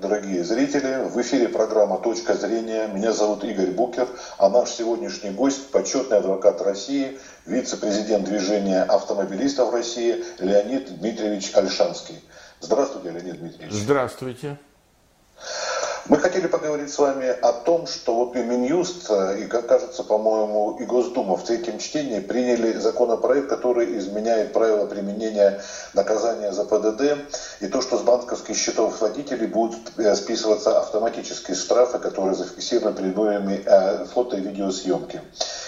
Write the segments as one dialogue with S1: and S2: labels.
S1: дорогие зрители. В эфире программа «Точка зрения». Меня зовут Игорь Букер, а наш сегодняшний гость – почетный адвокат России, вице-президент движения автомобилистов России Леонид Дмитриевич Альшанский. Здравствуйте, Леонид Дмитриевич.
S2: Здравствуйте.
S1: Мы хотели поговорить с вами о том, что вот и Минюст, и, как кажется, по-моему, и Госдума в третьем чтении приняли законопроект, который изменяет правила применения наказания за ПДД, и то, что с банковских счетов водителей будут э, списываться автоматические штрафы, которые зафиксированы предметами э, фото- и видеосъемки.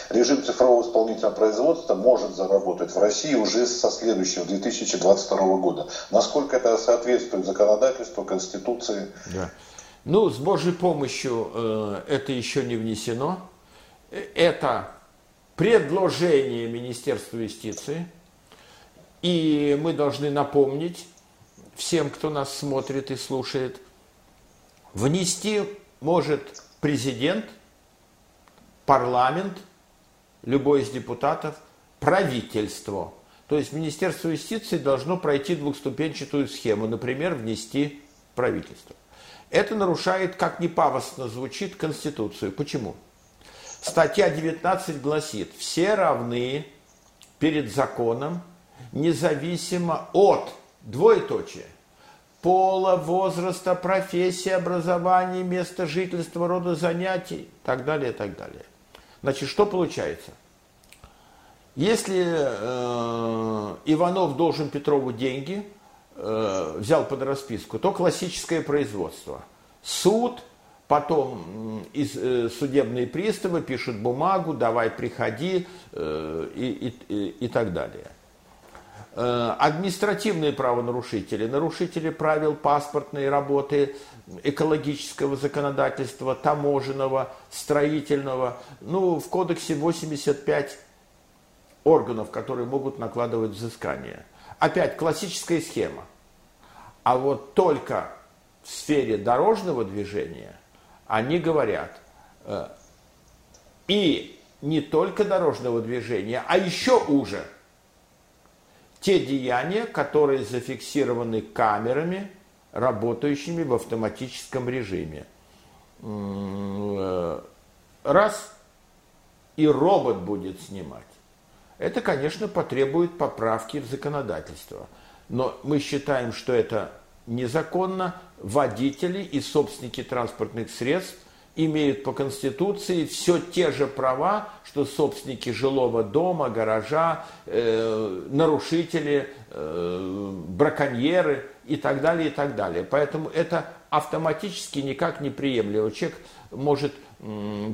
S1: Режим цифрового исполнительного производства может заработать в России уже со следующего 2022 года. Насколько это соответствует законодательству, Конституции?
S2: Да. Ну, с Божьей помощью э, это еще не внесено. Это предложение Министерства юстиции. И мы должны напомнить всем, кто нас смотрит и слушает, внести может президент, парламент, любой из депутатов, правительство. То есть Министерство юстиции должно пройти двухступенчатую схему, например, внести правительство. Это нарушает, как ни пафосно звучит, Конституцию. Почему? Статья 19 гласит, все равны перед законом, независимо от двоеточия, пола, возраста, профессии, образования, места жительства, рода занятий, так далее, так далее. Значит, что получается? Если э, Иванов должен Петрову деньги – э, взял под расписку, то классическое производство. Суд, потом из, э, судебные приставы пишут бумагу, давай приходи э, и, и, и так далее. Э, административные правонарушители, нарушители правил паспортной работы, экологического законодательства, таможенного, строительного. Ну, в кодексе 85 органов, которые могут накладывать взыскание. Опять классическая схема. А вот только в сфере дорожного движения они говорят, э, и не только дорожного движения, а еще уже те деяния, которые зафиксированы камерами, работающими в автоматическом режиме. Э, раз, и робот будет снимать. Это, конечно, потребует поправки в законодательство – но мы считаем, что это незаконно. Водители и собственники транспортных средств имеют по Конституции все те же права, что собственники жилого дома, гаража, э, нарушители, э, браконьеры и так далее, и так далее. Поэтому это автоматически никак не приемлемо. Человек может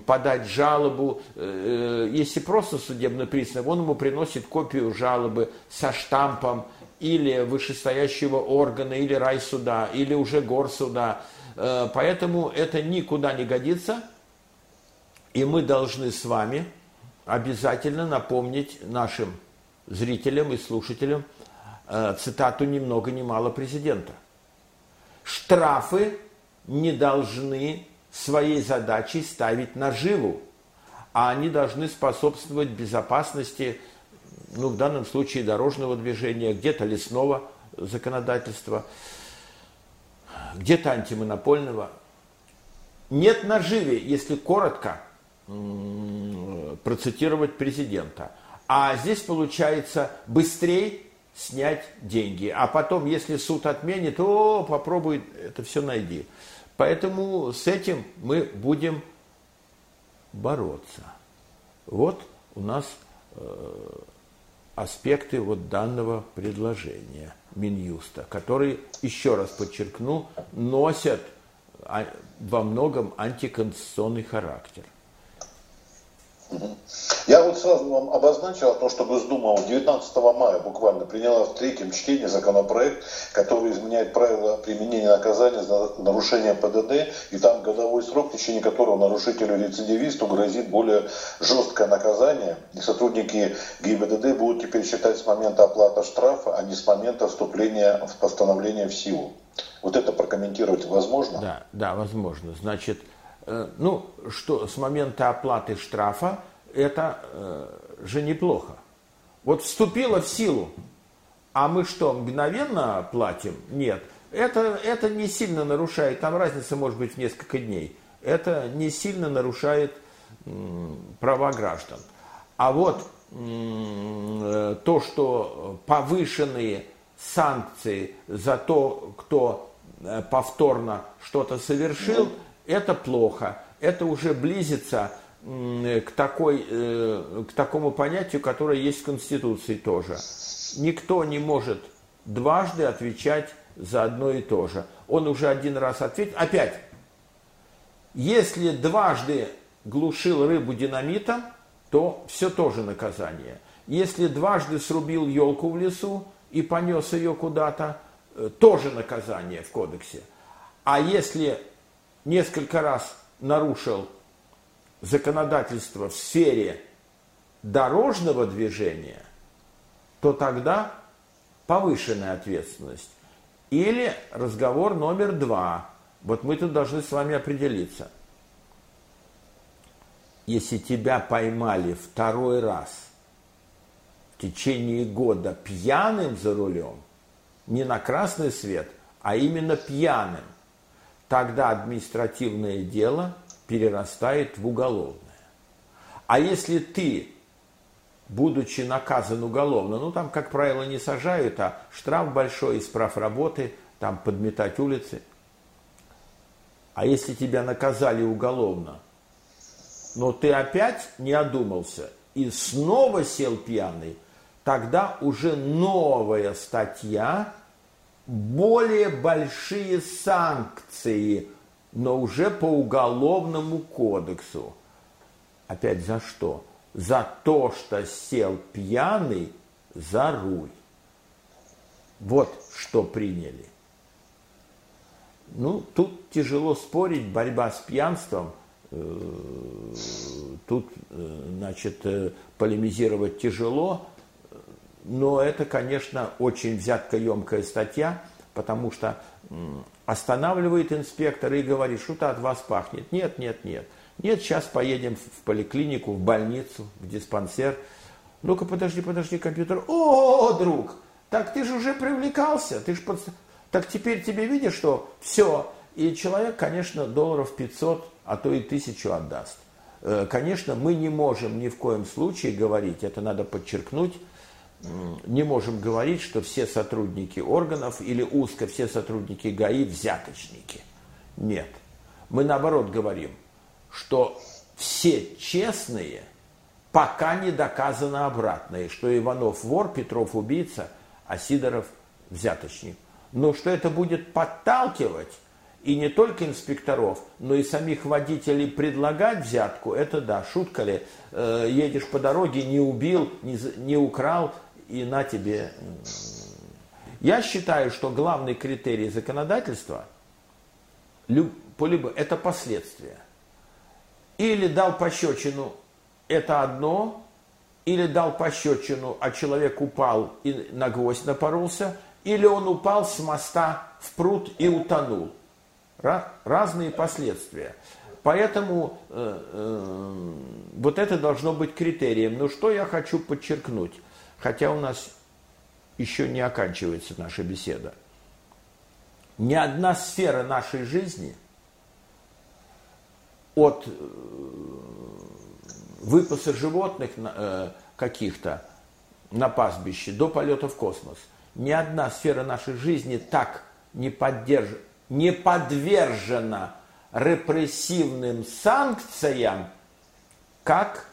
S2: подать жалобу, э, если просто судебный признак, он ему приносит копию жалобы со штампом, или вышестоящего органа, или райсуда, или уже горсуда. Э, поэтому это никуда не годится. И мы должны с вами обязательно напомнить нашим зрителям и слушателям э, цитату ни много ни мало президента. Штрафы не должны своей задачей ставить наживу, а они должны способствовать безопасности ну, в данном случае дорожного движения, где-то лесного законодательства, где-то антимонопольного. Нет наживе, если коротко процитировать президента. А здесь получается быстрее снять деньги. А потом, если суд отменит, то попробуй это все найди. Поэтому с этим мы будем бороться. Вот у нас э, аспекты вот данного предложения Минюста, которые, еще раз подчеркну, носят а, во многом антиконституционный характер.
S1: Я вот сразу вам обозначил то, что Госдума 19 мая буквально приняла в третьем чтении законопроект, который изменяет правила применения наказания за нарушение ПДД, и там годовой срок, в течение которого нарушителю-рецидивисту грозит более жесткое наказание, и сотрудники ГИБДД будут теперь считать с момента оплаты штрафа, а не с момента вступления в постановление в силу. Вот это прокомментировать возможно?
S2: Да, да, возможно. Значит, ну, что с момента оплаты штрафа, это э, же неплохо. Вот вступило в силу, а мы что, мгновенно платим? Нет. Это, это не сильно нарушает, там разница может быть в несколько дней. Это не сильно нарушает права граждан. А вот э, то, что повышенные санкции за то, кто э, повторно что-то совершил, это плохо. Это уже близится к, такой, э, к такому понятию, которое есть в Конституции тоже. Никто не может дважды отвечать за одно и то же. Он уже один раз ответил. Опять, если дважды глушил рыбу динамитом, то все тоже наказание. Если дважды срубил елку в лесу и понес ее куда-то, э, тоже наказание в кодексе. А если несколько раз нарушил законодательство в сфере дорожного движения, то тогда повышенная ответственность. Или разговор номер два. Вот мы тут должны с вами определиться. Если тебя поймали второй раз в течение года пьяным за рулем, не на красный свет, а именно пьяным, тогда административное дело перерастает в уголовное. А если ты, будучи наказан уголовно, ну там, как правило, не сажают, а штраф большой, исправ работы, там подметать улицы. А если тебя наказали уголовно, но ты опять не одумался и снова сел пьяный, тогда уже новая статья более большие санкции, но уже по уголовному кодексу. Опять за что? За то, что сел пьяный за руль. Вот что приняли. Ну, тут тяжело спорить, борьба с пьянством. Э, тут, э, значит, э, полемизировать тяжело, но это, конечно, очень взяткоемкая статья, потому что останавливает инспектор и говорит, что-то от вас пахнет. Нет, нет, нет. Нет, сейчас поедем в поликлинику, в больницу, в диспансер. Ну-ка, подожди, подожди, компьютер. О, друг, так ты же уже привлекался, ты же под... Так теперь тебе видишь, что все. И человек, конечно, долларов 500, а то и тысячу отдаст. Э, конечно, мы не можем ни в коем случае говорить, это надо подчеркнуть, не можем говорить, что все сотрудники органов или узко все сотрудники ГАИ взяточники. Нет. Мы наоборот говорим, что все честные, пока не доказано обратное, что Иванов вор, Петров убийца, а Сидоров взяточник. Но что это будет подталкивать и не только инспекторов, но и самих водителей предлагать взятку, это да, шутка ли, э, едешь по дороге, не убил, не, не украл, и на тебе. Я считаю, что главный критерий законодательства это последствия. Или дал пощечину, это одно, или дал пощечину, а человек упал и на гвоздь напоролся, или он упал с моста в пруд и утонул. Разные последствия. Поэтому э, э, вот это должно быть критерием. Но что я хочу подчеркнуть? Хотя у нас еще не оканчивается наша беседа. Ни одна сфера нашей жизни от э, выпаса животных э, каких-то на пастбище до полета в космос, ни одна сфера нашей жизни так не, поддерж... не подвержена репрессивным санкциям, как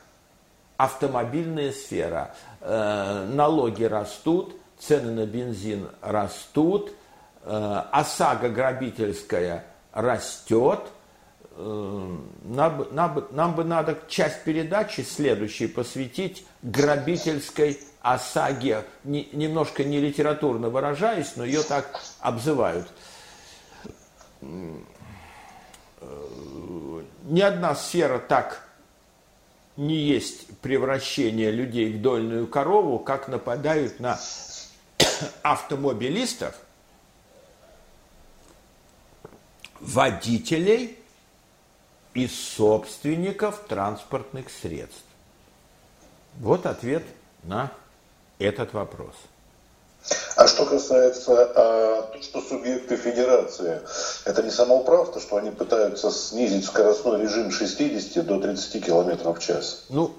S2: автомобильная сфера. Э, налоги растут, цены на бензин растут, э, ОСАГО грабительская растет. Э, нам, нам, нам бы надо часть передачи следующей посвятить грабительской ОСАГе. Не, немножко не литературно выражаюсь, но ее так обзывают. Ни одна сфера так не есть превращение людей в дольную корову, как нападают на автомобилистов, водителей и собственников транспортных средств. Вот ответ на этот вопрос.
S1: А что касается а, то, что субъекты федерации, это не самоуправство, что они пытаются снизить скоростной режим 60 до 30 км в час?
S2: Ну,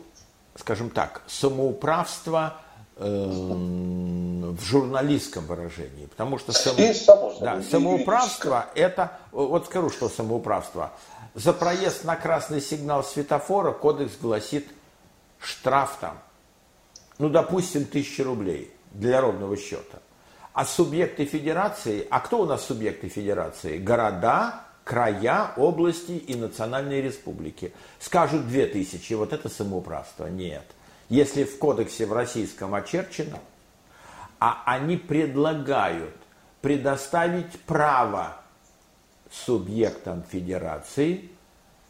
S2: скажем так, самоуправство э, в журналистском выражении, потому что само, Есть, само собой, да, самоуправство это, вот скажу, что самоуправство. За проезд на красный сигнал светофора кодекс гласит штраф там, ну, допустим, тысячи рублей для ровного счета. А субъекты федерации, а кто у нас субъекты федерации? Города, края, области и национальные республики. Скажут две тысячи, вот это самоуправство. Нет. Если в кодексе в российском очерчено, а они предлагают предоставить право субъектам федерации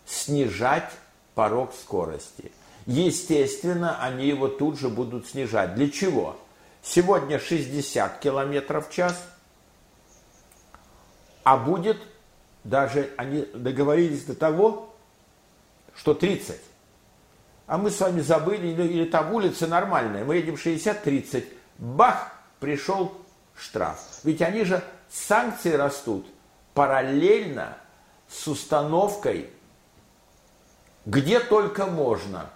S2: снижать порог скорости. Естественно, они его тут же будут снижать. Для чего? Сегодня 60 км в час, а будет, даже они договорились до того, что 30. А мы с вами забыли, или, или там улица нормальная, мы едем 60-30, бах, пришел штраф. Ведь они же, санкции растут параллельно с установкой, где только можно,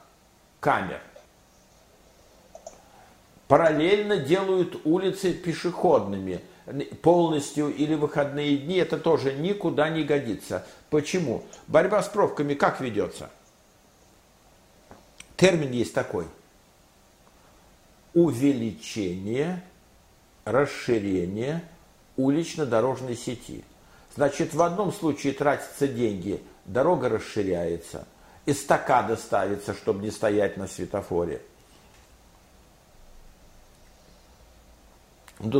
S2: камер параллельно делают улицы пешеходными полностью или выходные дни, это тоже никуда не годится. Почему? Борьба с пробками как ведется? Термин есть такой. Увеличение, расширение улично-дорожной сети. Значит, в одном случае тратятся деньги, дорога расширяется, эстакада ставится, чтобы не стоять на светофоре –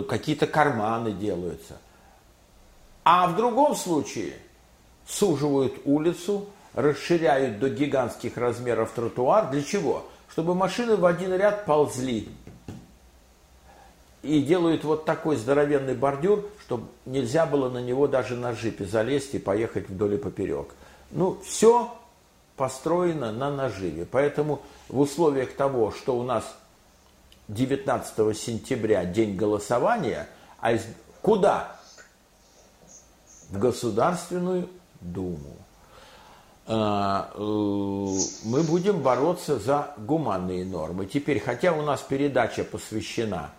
S2: какие-то карманы делаются. А в другом случае суживают улицу, расширяют до гигантских размеров тротуар. Для чего? Чтобы машины в один ряд ползли. И делают вот такой здоровенный бордюр, чтобы нельзя было на него даже на джипе залезть и поехать вдоль и поперек. Ну, все построено на наживе. Поэтому в условиях того, что у нас 19 сентября день голосования, а из... куда? В Государственную Думу. А, э, мы будем бороться за гуманные нормы. Теперь, хотя у нас передача посвящена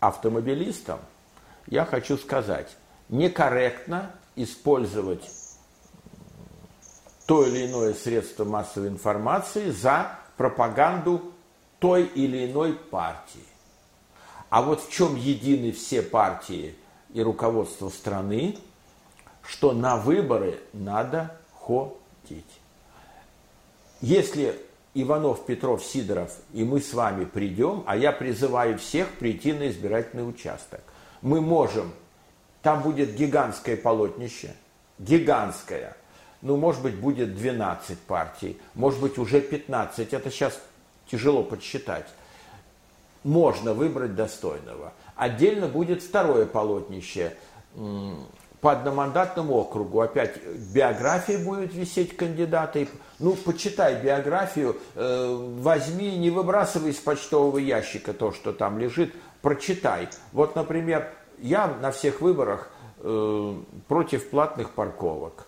S2: автомобилистам, я хочу сказать, некорректно использовать то или иное средство массовой информации за пропаганду той или иной партии. А вот в чем едины все партии и руководство страны, что на выборы надо ходить. Если Иванов, Петров, Сидоров и мы с вами придем, а я призываю всех прийти на избирательный участок, мы можем, там будет гигантское полотнище, гигантское, ну, может быть, будет 12 партий, может быть, уже 15, это сейчас тяжело подсчитать, можно выбрать достойного. Отдельно будет второе полотнище по одномандатному округу. Опять биография будет висеть кандидата. Ну, почитай биографию, э, возьми, не выбрасывай из почтового ящика то, что там лежит, прочитай. Вот, например, я на всех выборах э, против платных парковок,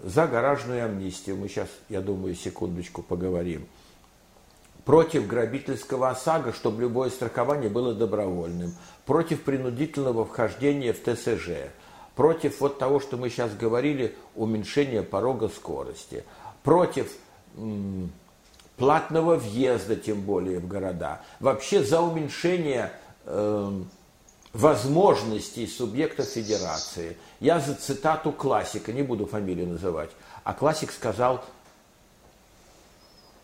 S2: за гаражную амнистию. Мы сейчас, я думаю, секундочку поговорим против грабительского ОСАГО, чтобы любое страхование было добровольным, против принудительного вхождения в ТСЖ, против вот того, что мы сейчас говорили, уменьшения порога скорости, против м, платного въезда, тем более в города, вообще за уменьшение э, возможностей субъектов федерации. Я за цитату классика, не буду фамилию называть, а классик сказал –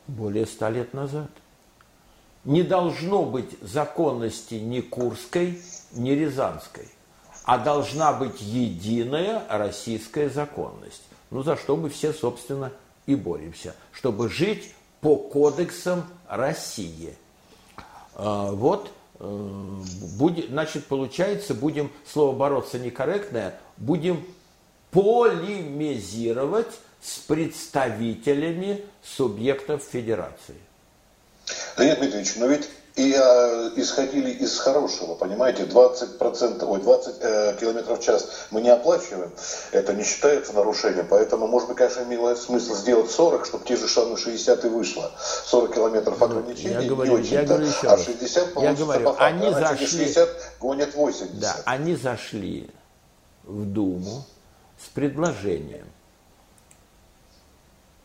S2: более ста лет назад. Не должно быть законности ни Курской, ни Рязанской, а должна быть единая российская законность. Ну, за что мы все, собственно, и боремся, чтобы жить по кодексам России. А, вот, э, будет, значит, получается, будем, слово бороться некорректное, будем полемизировать с представителями субъектов федерации.
S1: Леонид Дмитриевич, но ведь и э, исходили из хорошего, понимаете, 20%, ой, 20 э, километров в час мы не оплачиваем, это не считается нарушением, поэтому, может быть, конечно, имело смысл сделать 40, чтобы те же самые 60 и вышло. 40 километров ну, ограничений,
S2: я говорю,
S1: не
S2: я говорю еще
S1: а 60
S2: я говорю,
S1: по факту,
S2: они
S1: а
S2: зашли,
S1: 60 гонят 80.
S2: Да, они зашли в Думу с предложением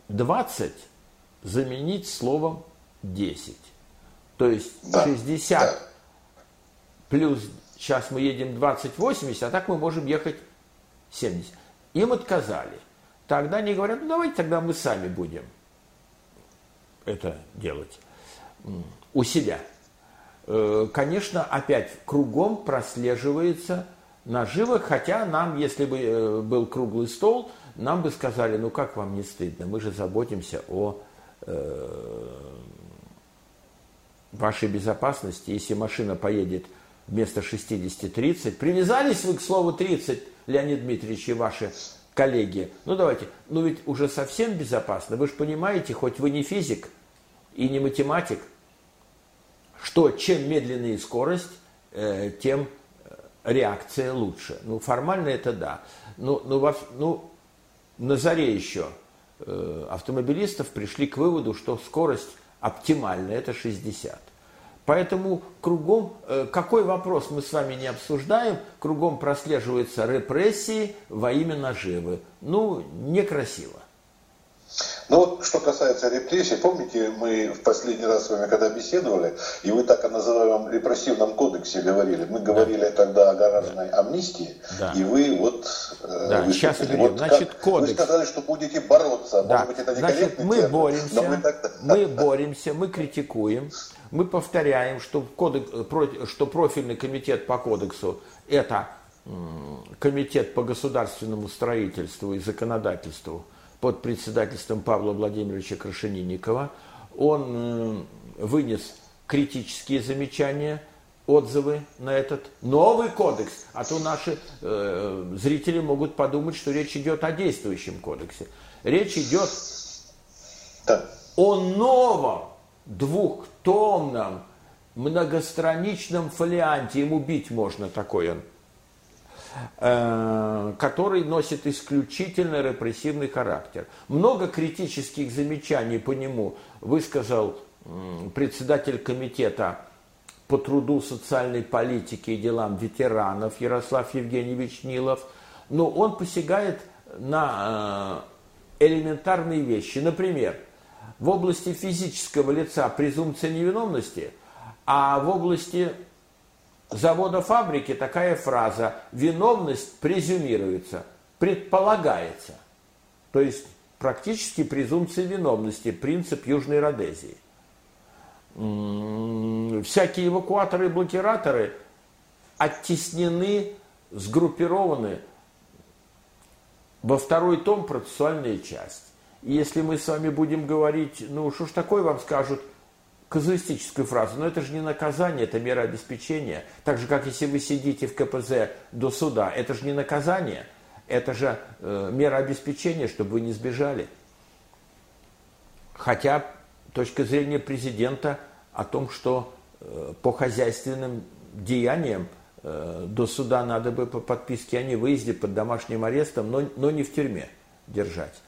S2: 20 заменить словом 10. То есть да, 60 да. плюс сейчас мы едем 20-80, а так мы можем ехать 70. Им отказали. Тогда они говорят, ну давайте тогда мы сами будем это делать у себя. Э, конечно, опять кругом прослеживается наживы, хотя нам, если бы э, был круглый стол, нам бы сказали, ну как вам не стыдно, мы же заботимся о э, вашей безопасности, если машина поедет вместо 60-30. Привязались вы к слову 30, Леонид Дмитриевич и ваши коллеги. Ну давайте, ну ведь уже совсем безопасно. Вы же понимаете, хоть вы не физик и не математик, что чем медленнее скорость, э, тем реакция лучше. Ну формально это да. Ну, ну, во, ну на заре еще э, автомобилистов пришли к выводу, что скорость оптимально это 60. Поэтому кругом, э, какой вопрос мы с вами не обсуждаем, кругом прослеживаются репрессии во имя наживы. Ну, некрасиво.
S1: Ну вот, что касается репрессий, помните, мы в последний раз с вами когда беседовали, и вы так о называемом репрессивном кодексе говорили. Мы говорили да. тогда о гаражной амнистии, да. и вы вот
S2: э, да, сейчас вот Значит, кодекс.
S1: Вы сказали, что будете бороться.
S2: Да. Может быть, это Значит, мы термин, боремся, мы, так... мы боремся, мы критикуем, мы повторяем, что, кодекс, что профильный комитет по кодексу – это комитет по государственному строительству и законодательству – под председательством Павла Владимировича Крашенинникова. Он вынес критические замечания, отзывы на этот новый кодекс, а то наши э, зрители могут подумать, что речь идет о действующем кодексе. Речь идет да. о новом двухтомном многостраничном фолианте. Ему бить можно такой он который носит исключительно репрессивный характер. Много критических замечаний по нему высказал председатель комитета по труду, социальной политике и делам ветеранов Ярослав Евгеньевич Нилов, но он посягает на э, элементарные вещи. Например, в области физического лица презумпция невиновности, а в области завода фабрики такая фраза «виновность презюмируется», «предполагается». То есть практически презумпция виновности, принцип Южной Родезии. Всякие эвакуаторы и блокираторы оттеснены, сгруппированы во второй том процессуальная часть. И если мы с вами будем говорить, ну что ж такое вам скажут – казуистическую фразу, но это же не наказание, это мера обеспечения. Так же, как если вы сидите в КПЗ до суда, это же не наказание, это же э, мера обеспечения, чтобы вы не сбежали. Хотя точка зрения президента о том, что э, по хозяйственным деяниям э, до суда надо бы по подписке о невыезде под домашним арестом, но, но не в тюрьме держать.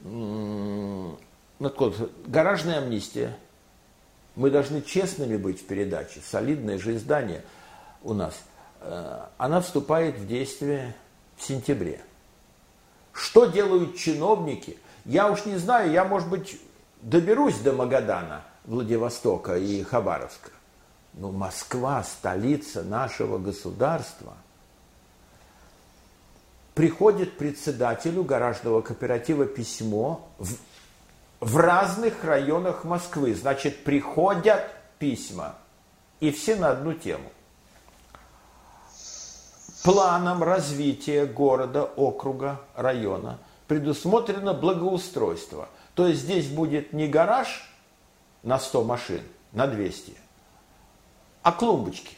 S2: Ну, так вот, гаражная амнистия – мы должны честными быть в передаче, солидное же издание у нас. Э, она вступает в действие в сентябре. Что делают чиновники? Я уж не знаю, я, может быть, доберусь до Магадана, Владивостока и Хабаровска. Но Москва, столица нашего государства, приходит председателю гаражного кооператива письмо в в разных районах Москвы. Значит, приходят письма, и все на одну тему. Планом развития города, округа, района предусмотрено благоустройство. То есть здесь будет не гараж на 100 машин, на 200, а клумбочки.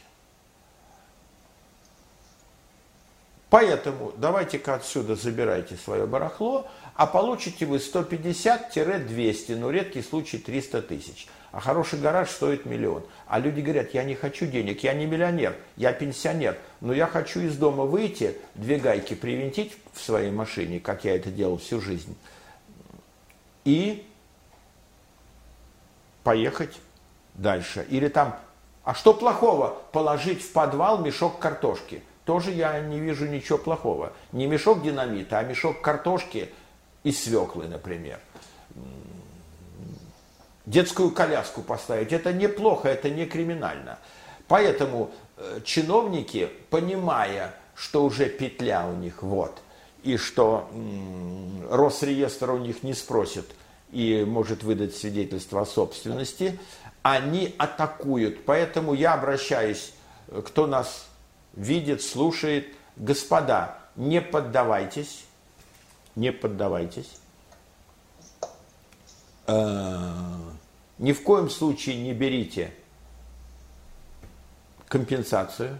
S2: Поэтому давайте-ка отсюда забирайте свое барахло, а получите вы 150-200, ну редкий случай 300 тысяч. А хороший гараж стоит миллион. А люди говорят, я не хочу денег, я не миллионер, я пенсионер, но я хочу из дома выйти, две гайки привинтить в своей машине, как я это делал всю жизнь, и поехать дальше. Или там, а что плохого положить в подвал мешок картошки? Тоже я не вижу ничего плохого. Не мешок динамита, а мешок картошки и свеклы, например. Детскую коляску поставить. Это неплохо, это не криминально. Поэтому э, чиновники, понимая, что уже петля у них вот, и что Росреестр у них не спросит и может выдать свидетельство о собственности, они атакуют. Поэтому я обращаюсь, э, кто нас видит, слушает, господа, не поддавайтесь, не поддавайтесь. Э, ни в коем случае не берите компенсацию,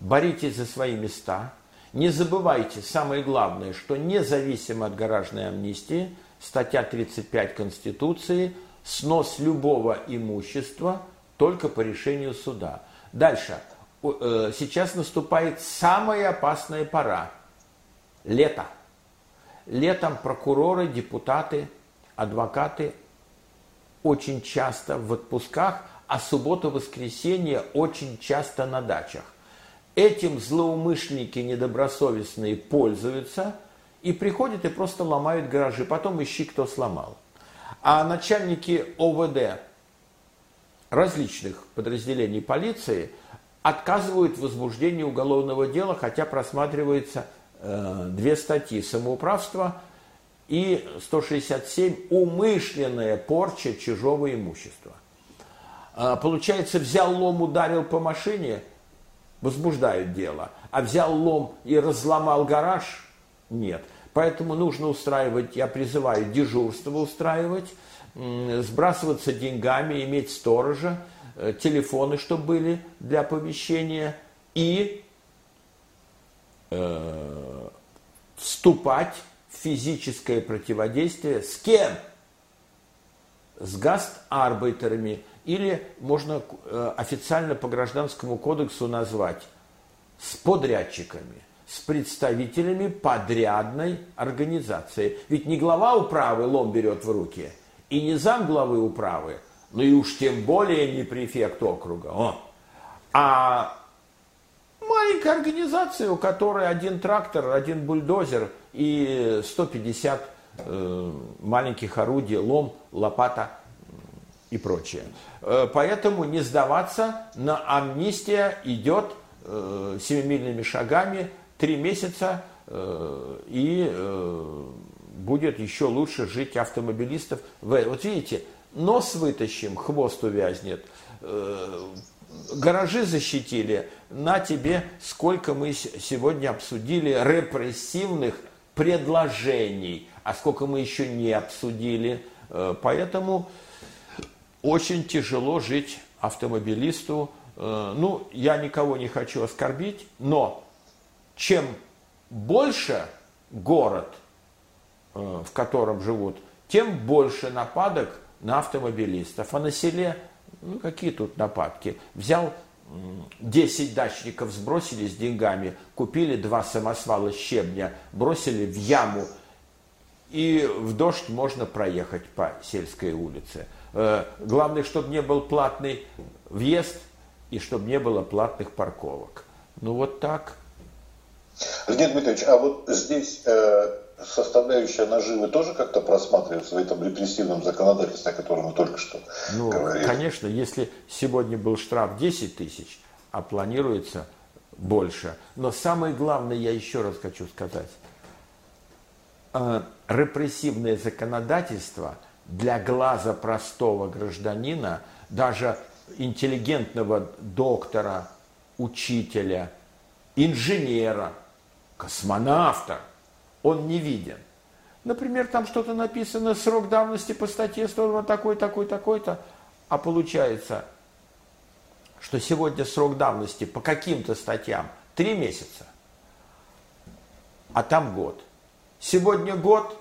S2: боритесь за свои места. Не забывайте, самое главное, что независимо от гаражной амнистии, статья 35 Конституции – снос любого имущества только по решению суда. Дальше. Э, сейчас наступает самая опасная пора. Лето. Летом прокуроры, депутаты, адвокаты очень часто в отпусках, а субботу-воскресенье очень часто на дачах. Этим злоумышленники недобросовестные пользуются и приходят и просто ломают гаражи. Потом ищи, кто сломал. А начальники ОВД различных подразделений полиции отказывают в возбуждении уголовного дела, хотя просматривается две статьи «Самоуправство» и 167 «Умышленная порча чужого имущества». А, получается, взял лом, ударил по машине, возбуждают дело, а взял лом и разломал гараж – нет – Поэтому нужно устраивать, я призываю дежурство устраивать, сбрасываться деньгами, иметь сторожа, э, телефоны, чтобы были для оповещения и э, вступать в физическое противодействие с кем? С гастарбайтерами или можно э, официально по гражданскому кодексу назвать с подрядчиками – с представителями подрядной организации. Ведь не глава управы лом берет в руки, и не зам главы управы, ну и уж тем более не префект округа, о, а маленькая организация, у которой один трактор, один бульдозер и 150 э, маленьких орудий, лом, лопата и прочее. Э, поэтому не сдаваться, на амнистия идет э, семимильными шагами три месяца э, и э, будет еще лучше жить автомобилистов. Вот видите, нос вытащим, хвост увязнет. Э, гаражи защитили. На тебе, сколько мы сегодня обсудили репрессивных предложений, а сколько мы еще не обсудили. Поэтому очень тяжело жить автомобилисту. Ну, я никого не хочу оскорбить, но чем больше город, э, в котором живут, тем больше нападок на автомобилистов. А на селе, ну какие тут нападки? Взял 10 дачников, сбросили с деньгами, купили два самосвала щебня, бросили в яму, и в дождь можно проехать по сельской улице. Э, главное, чтобы не был платный въезд и чтобы не было платных парковок. Ну вот так.
S1: Леонид Дмитриевич, а вот здесь э, составляющая наживы тоже как-то просматривается в этом репрессивном законодательстве, о котором мы только что
S2: ну,
S1: говорили?
S2: Конечно, если сегодня был штраф 10 тысяч, а планируется больше. Но самое главное, я еще раз хочу сказать, э, репрессивное законодательство для глаза простого гражданина, даже интеллигентного доктора, учителя, инженера, космонавта, он не виден. Например, там что-то написано, срок давности по статье 102 такой, такой, такой-то, а получается, что сегодня срок давности по каким-то статьям 3 месяца, а там год. Сегодня год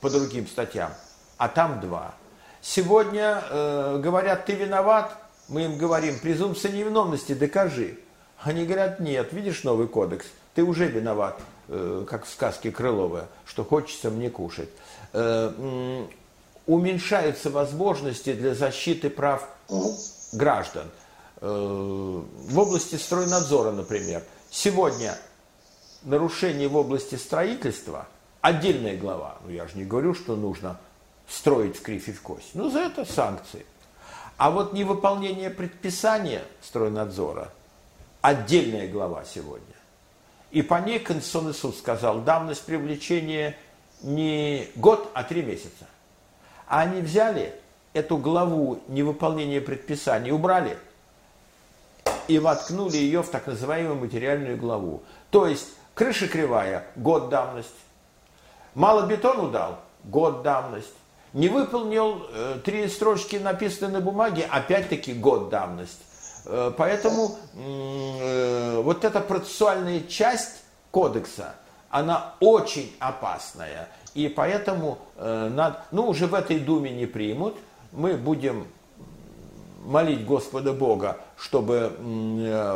S2: по другим статьям, а там два. Сегодня э, говорят, ты виноват, мы им говорим, презумпция невиновности, докажи. Они говорят, нет, видишь новый кодекс, ты уже виноват, как в сказке Крылова, что хочется мне кушать. Э, э, уменьшаются возможности для защиты прав граждан. Э, в области стройнадзора, например, сегодня нарушение в области строительства отдельная глава. Ну, я же не говорю, что нужно строить в кривь и в кость. Ну, за это санкции. А вот невыполнение предписания стройнадзора – отдельная глава сегодня. И по ней Конституционный суд сказал, давность привлечения не год, а три месяца. А они взяли эту главу невыполнения предписаний, убрали и воткнули ее в так называемую материальную главу. То есть крыша кривая – год давность. Мало бетону дал – год давность. Не выполнил э, три строчки, написанные на бумаге, опять-таки год давность. Э, поэтому э, вот эта процессуальная часть кодекса, она очень опасная. И поэтому э, над, ну, уже в этой думе не примут. Мы будем молить Господа Бога, чтобы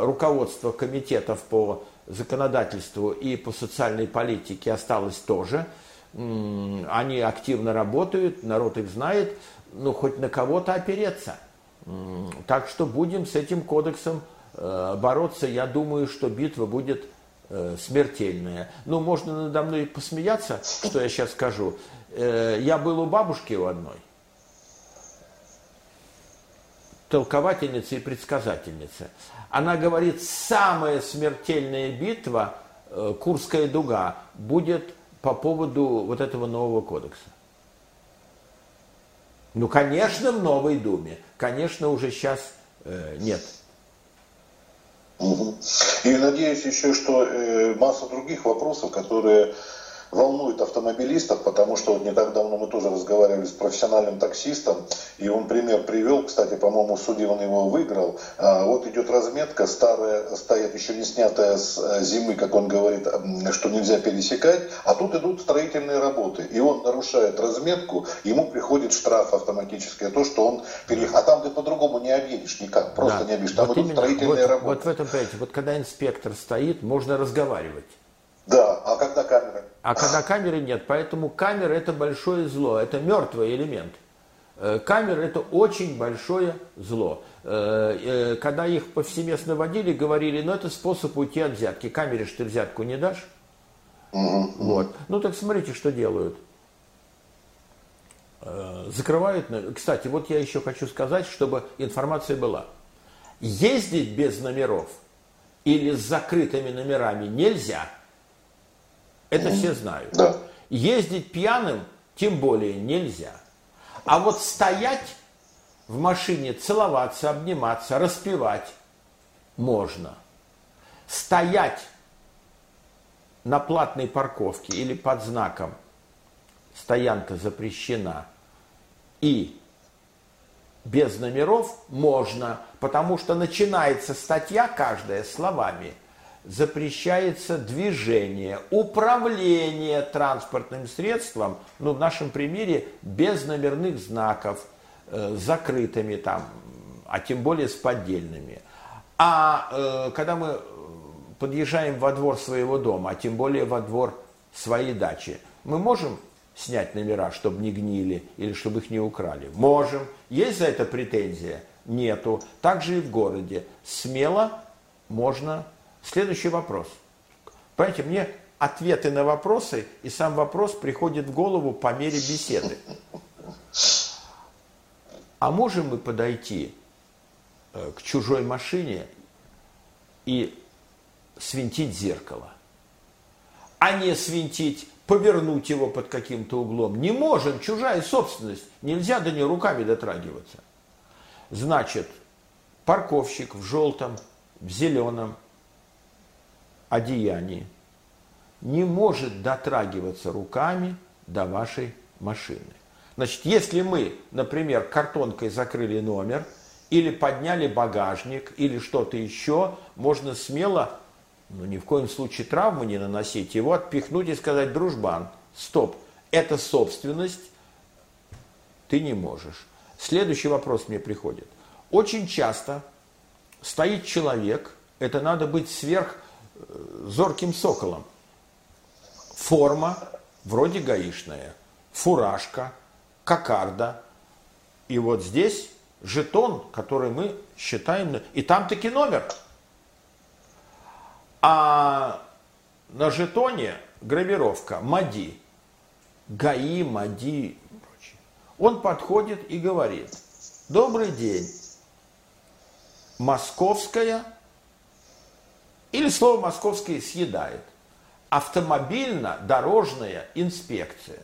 S2: руководство комитетов по законодательству и по социальной политике осталось тоже. Они активно работают, народ их знает, ну хоть на кого-то опереться. Так что будем с этим кодексом э, бороться. Я думаю, что битва будет э, смертельная. Ну, можно надо мной посмеяться, что я сейчас скажу. Э, я был у бабушки у одной, толковательница и предсказательница. Она говорит, самая смертельная битва, Курская дуга, будет по поводу вот этого нового кодекса. Ну, конечно, в новой Думе. Конечно, уже сейчас э, нет.
S1: И надеюсь еще, что э, масса других вопросов, которые волнует автомобилистов, потому что вот не так давно мы тоже разговаривали с профессиональным таксистом, и он пример привел, кстати, по-моему, в суде он его выиграл. А, вот идет разметка, старая, стоит еще не снятая с э, зимы, как он говорит, что нельзя пересекать, а тут идут строительные работы, и он нарушает разметку, ему приходит штраф автоматически, а то, что он переехал. А там ты по-другому не объедешь никак, просто да. не объедешь, там вот идут именно, строительные
S2: вот,
S1: работы.
S2: Вот в этом, понимаете, вот когда инспектор стоит, можно разговаривать.
S1: Да, а когда камеры?
S2: А когда камеры нет, поэтому камера это большое зло, это мертвый элемент. Э, камера это очень большое зло. Э, э, когда их повсеместно водили, говорили, ну это способ уйти от взятки. Камере что ты взятку не дашь. Угу. Вот. Ну так смотрите, что делают. Закрывают. Кстати, вот я еще хочу сказать, чтобы информация была. Ездить без номеров или с закрытыми номерами нельзя – это все знают. Да. Ездить пьяным тем более нельзя. А вот стоять в машине, целоваться, обниматься, распевать можно. Стоять на платной парковке или под знаком стоянка запрещена и без номеров можно, потому что начинается статья каждая словами – запрещается движение, управление транспортным средством, ну, в нашем примере, без номерных знаков, э, закрытыми там, а тем более с поддельными. А э, когда мы подъезжаем во двор своего дома, а тем более во двор своей дачи, мы можем снять номера, чтобы не гнили или чтобы их не украли? Можем. Есть за это претензия? Нету. Также и в городе. Смело можно Следующий вопрос. Понимаете, мне ответы на вопросы и сам вопрос приходит в голову по мере беседы. А можем мы подойти э, к чужой машине и свинтить зеркало? А не свинтить, повернуть его под каким-то углом. Не можем, чужая собственность. Нельзя до нее руками дотрагиваться. Значит, парковщик в желтом, в зеленом – одеянии не может дотрагиваться руками до вашей машины. Значит, если мы, например, картонкой закрыли номер, или подняли багажник, или что-то еще, можно смело Ну, ни в коем случае травму не наносить, его отпихнуть и сказать, дружбан, стоп, это собственность, ты не можешь. Следующий вопрос мне приходит. Очень часто стоит человек, это надо быть сверх зорким соколом. Форма вроде гаишная, фуражка, кокарда. И вот здесь жетон, который мы считаем, и там таки номер. А на жетоне гравировка МАДИ. ГАИ, МАДИ Он подходит и говорит, добрый день, московская, или слово московское съедает, автомобильно-дорожная инспекция.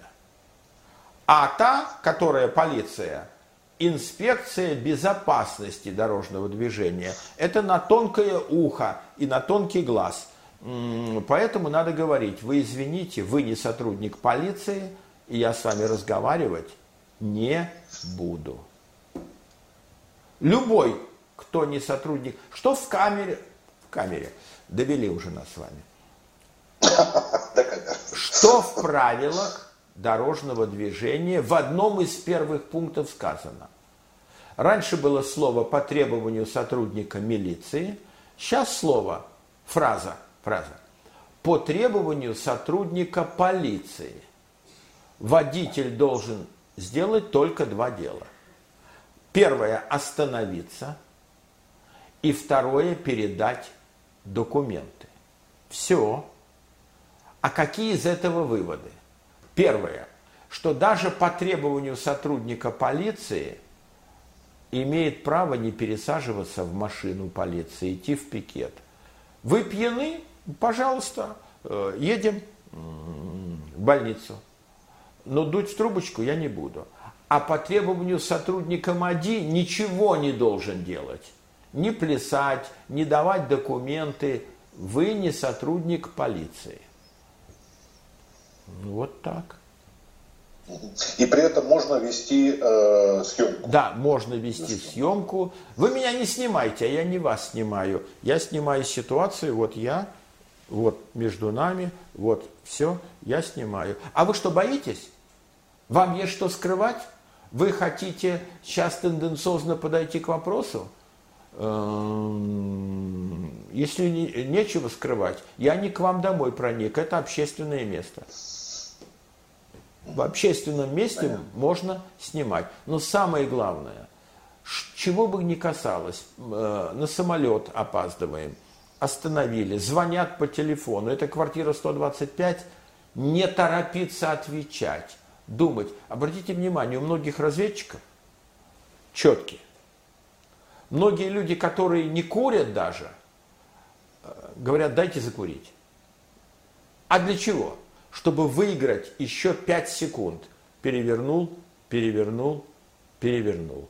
S2: А та, которая полиция, инспекция безопасности дорожного движения. Это на тонкое ухо и на тонкий глаз. Поэтому надо говорить, вы извините, вы не сотрудник полиции, и я с вами разговаривать не буду. Любой, кто не сотрудник, что в камере, в камере, довели уже нас с вами. Что в правилах дорожного движения в одном из первых пунктов сказано. Раньше было слово по требованию сотрудника милиции, сейчас слово, фраза, фраза, по требованию сотрудника полиции. Водитель должен сделать только два дела. Первое – остановиться, и второе – передать документы. Все. А какие из этого выводы? Первое, что даже по требованию сотрудника полиции имеет право не пересаживаться в машину полиции, идти в пикет. Вы пьяны? Пожалуйста, э, едем в больницу. Но дуть в трубочку я не буду. А по требованию сотрудника МАДИ ничего не должен делать. Не плясать, не давать документы. Вы не сотрудник полиции. Ну, вот так.
S1: И при этом можно вести э, съемку.
S2: Да, можно вести съемку. Вы меня не снимайте, а я не вас снимаю. Я снимаю ситуацию, вот я, вот между нами, вот все, я снимаю. А вы что, боитесь? Вам есть что скрывать? Вы хотите сейчас тенденциозно подойти к вопросу? Эм, если нечего скрывать, я не к вам домой проник, это общественное место в общественном месте Понятно. можно снимать. Но самое главное, чего бы ни касалось, э, на самолет опаздываем, остановили, звонят по телефону, это квартира 125, не торопиться отвечать, думать. Обратите внимание, у многих разведчиков четкие. Многие люди, которые не курят даже, э, говорят, дайте закурить. А для чего? чтобы выиграть еще 5 секунд. Перевернул, перевернул, перевернул.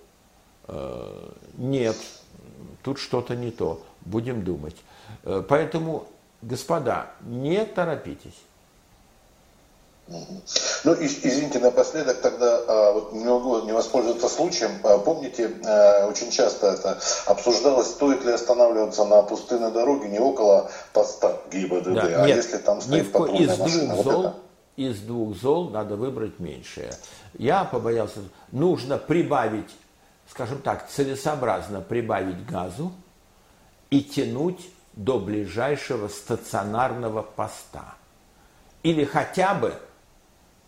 S2: Э, нет, тут что-то не то. Будем думать. Э, поэтому, господа, не торопитесь.
S1: Ну, извините, напоследок тогда а, вот не могу не воспользоваться случаем. А, помните, а, очень часто это обсуждалось, стоит ли останавливаться на пустынной дороге не около поста ГИБДД, да, а нет, если там стоит патрульная из машина.
S2: Двух зол, Из двух зол надо выбрать меньшее. Я побоялся, нужно прибавить, скажем так, целесообразно прибавить газу и тянуть до ближайшего стационарного поста. Или хотя бы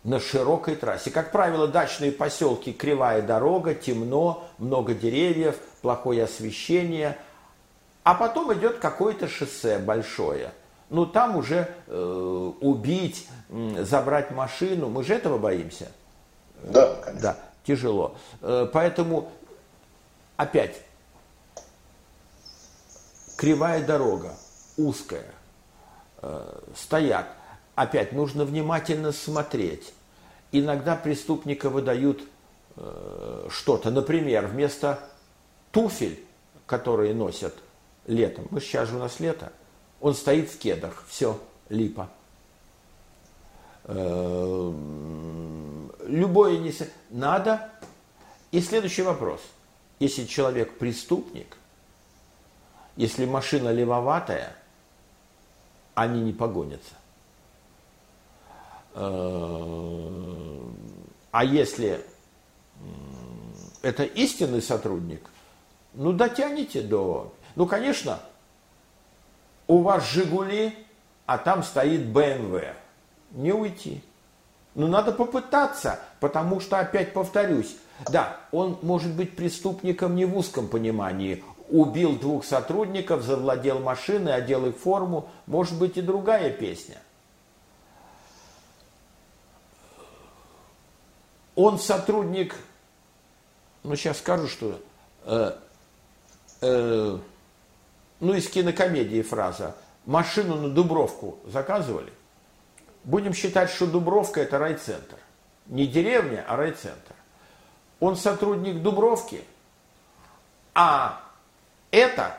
S2: на широкой трассе. Как правило, дачные поселки, кривая дорога, темно, много деревьев, плохое освещение. А потом идет какое-то шоссе большое. Ну, там уже э, убить, э, забрать машину. Мы же этого боимся.
S1: Да, конечно.
S2: Да, тяжело. Э, поэтому, опять, кривая дорога, узкая, э, стоят – опять нужно внимательно смотреть. Иногда преступника выдают э, что-то. Например, вместо туфель, которые носят летом, мы сейчас же у нас лето, он стоит в кедах, все, липа. Э, любое не... Надо. И следующий вопрос. Если человек преступник, если машина левоватая – они не погонятся. А если это истинный сотрудник, ну дотянете до... Ну, конечно, у вас «Жигули», а там стоит БМВ. Не уйти. Но надо попытаться, потому что, опять повторюсь, да, он может быть преступником не в узком понимании. Убил двух сотрудников, завладел машиной, одел их форму. Может быть и другая песня. Он сотрудник, ну сейчас скажу, что, э, э, ну из кинокомедии фраза, машину на Дубровку заказывали. Будем считать, что Дубровка это райцентр. Не деревня, а райцентр. Он сотрудник Дубровки, а это,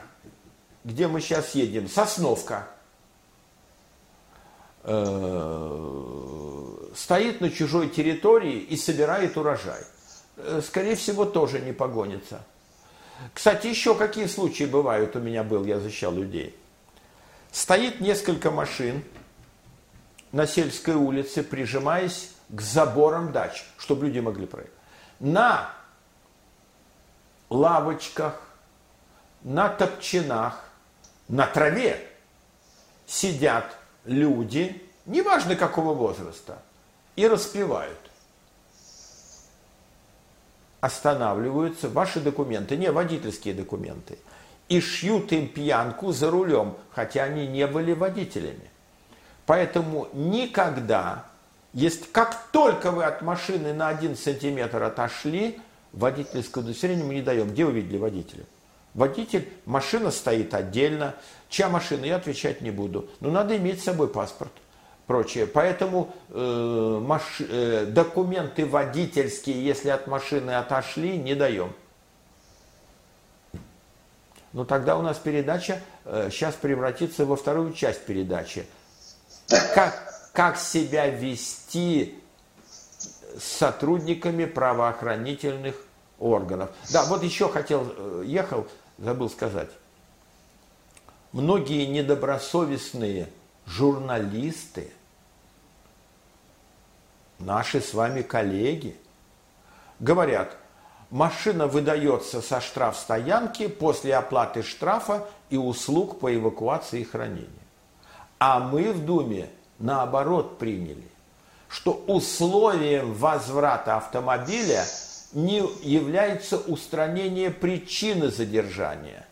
S2: где мы сейчас едем, Сосновка, э, стоит на чужой территории и собирает урожай. Э, скорее всего, тоже не погонится. Кстати, еще какие случаи бывают, у меня был, я защищал людей. Стоит несколько машин на сельской улице, прижимаясь к заборам дач, чтобы люди могли проехать. На лавочках, на топчинах, на траве сидят люди, неважно какого возраста, и распевают. Останавливаются ваши документы, не водительские документы, и шьют им пьянку за рулем, хотя они не были водителями. Поэтому никогда, есть, как только вы от машины на один сантиметр отошли, водительское удостоверение мы не даем. Где вы видели водителя? Водитель, машина стоит отдельно. Чья машина, я отвечать не буду. Но надо иметь с собой паспорт прочее. Поэтому э, маш, э, документы водительские, если от машины отошли, не даем. Но тогда у нас передача э, сейчас превратится во вторую часть передачи. Как, как себя вести с сотрудниками правоохранительных органов. Да, вот еще хотел, э, ехал, забыл сказать. Многие недобросовестные журналисты, наши с вами коллеги, говорят, машина выдается со штраф стоянки после оплаты штрафа и услуг по эвакуации и хранению. А мы в Думе наоборот приняли, что условием возврата автомобиля не является устранение причины задержания.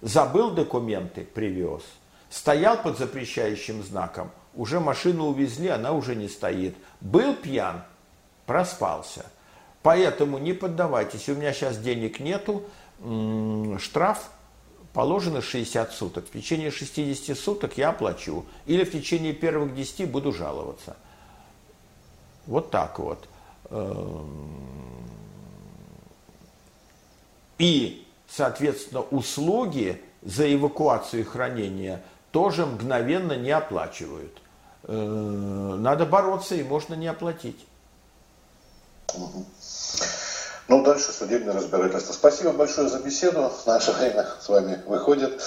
S2: Забыл документы, привез – Стоял под запрещающим знаком, уже машину увезли, она уже не стоит. Был пьян, проспался. Поэтому не поддавайтесь, у меня сейчас денег нету, штраф положено 60 суток. В течение 60 суток я оплачу. Или в течение первых 10 буду жаловаться. Вот так вот. Эм. И, соответственно, услуги за эвакуацию и хранение – тоже мгновенно не оплачивают. Э, надо бороться, и можно не оплатить.
S1: Ну, дальше судебное разбирательство. Спасибо большое за беседу. Наше время с вами выходит.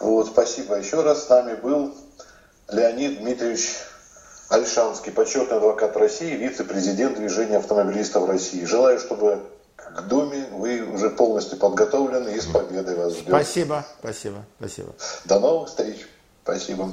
S1: Вот, спасибо еще раз. С нами был Леонид Дмитриевич Альшанский, почетный адвокат России, вице-президент движения автомобилистов России. Желаю, чтобы к Думе вы уже полностью подготовлены и с победой вас ждем.
S2: Спасибо, спасибо, спасибо.
S1: До новых встреч. Спасибо.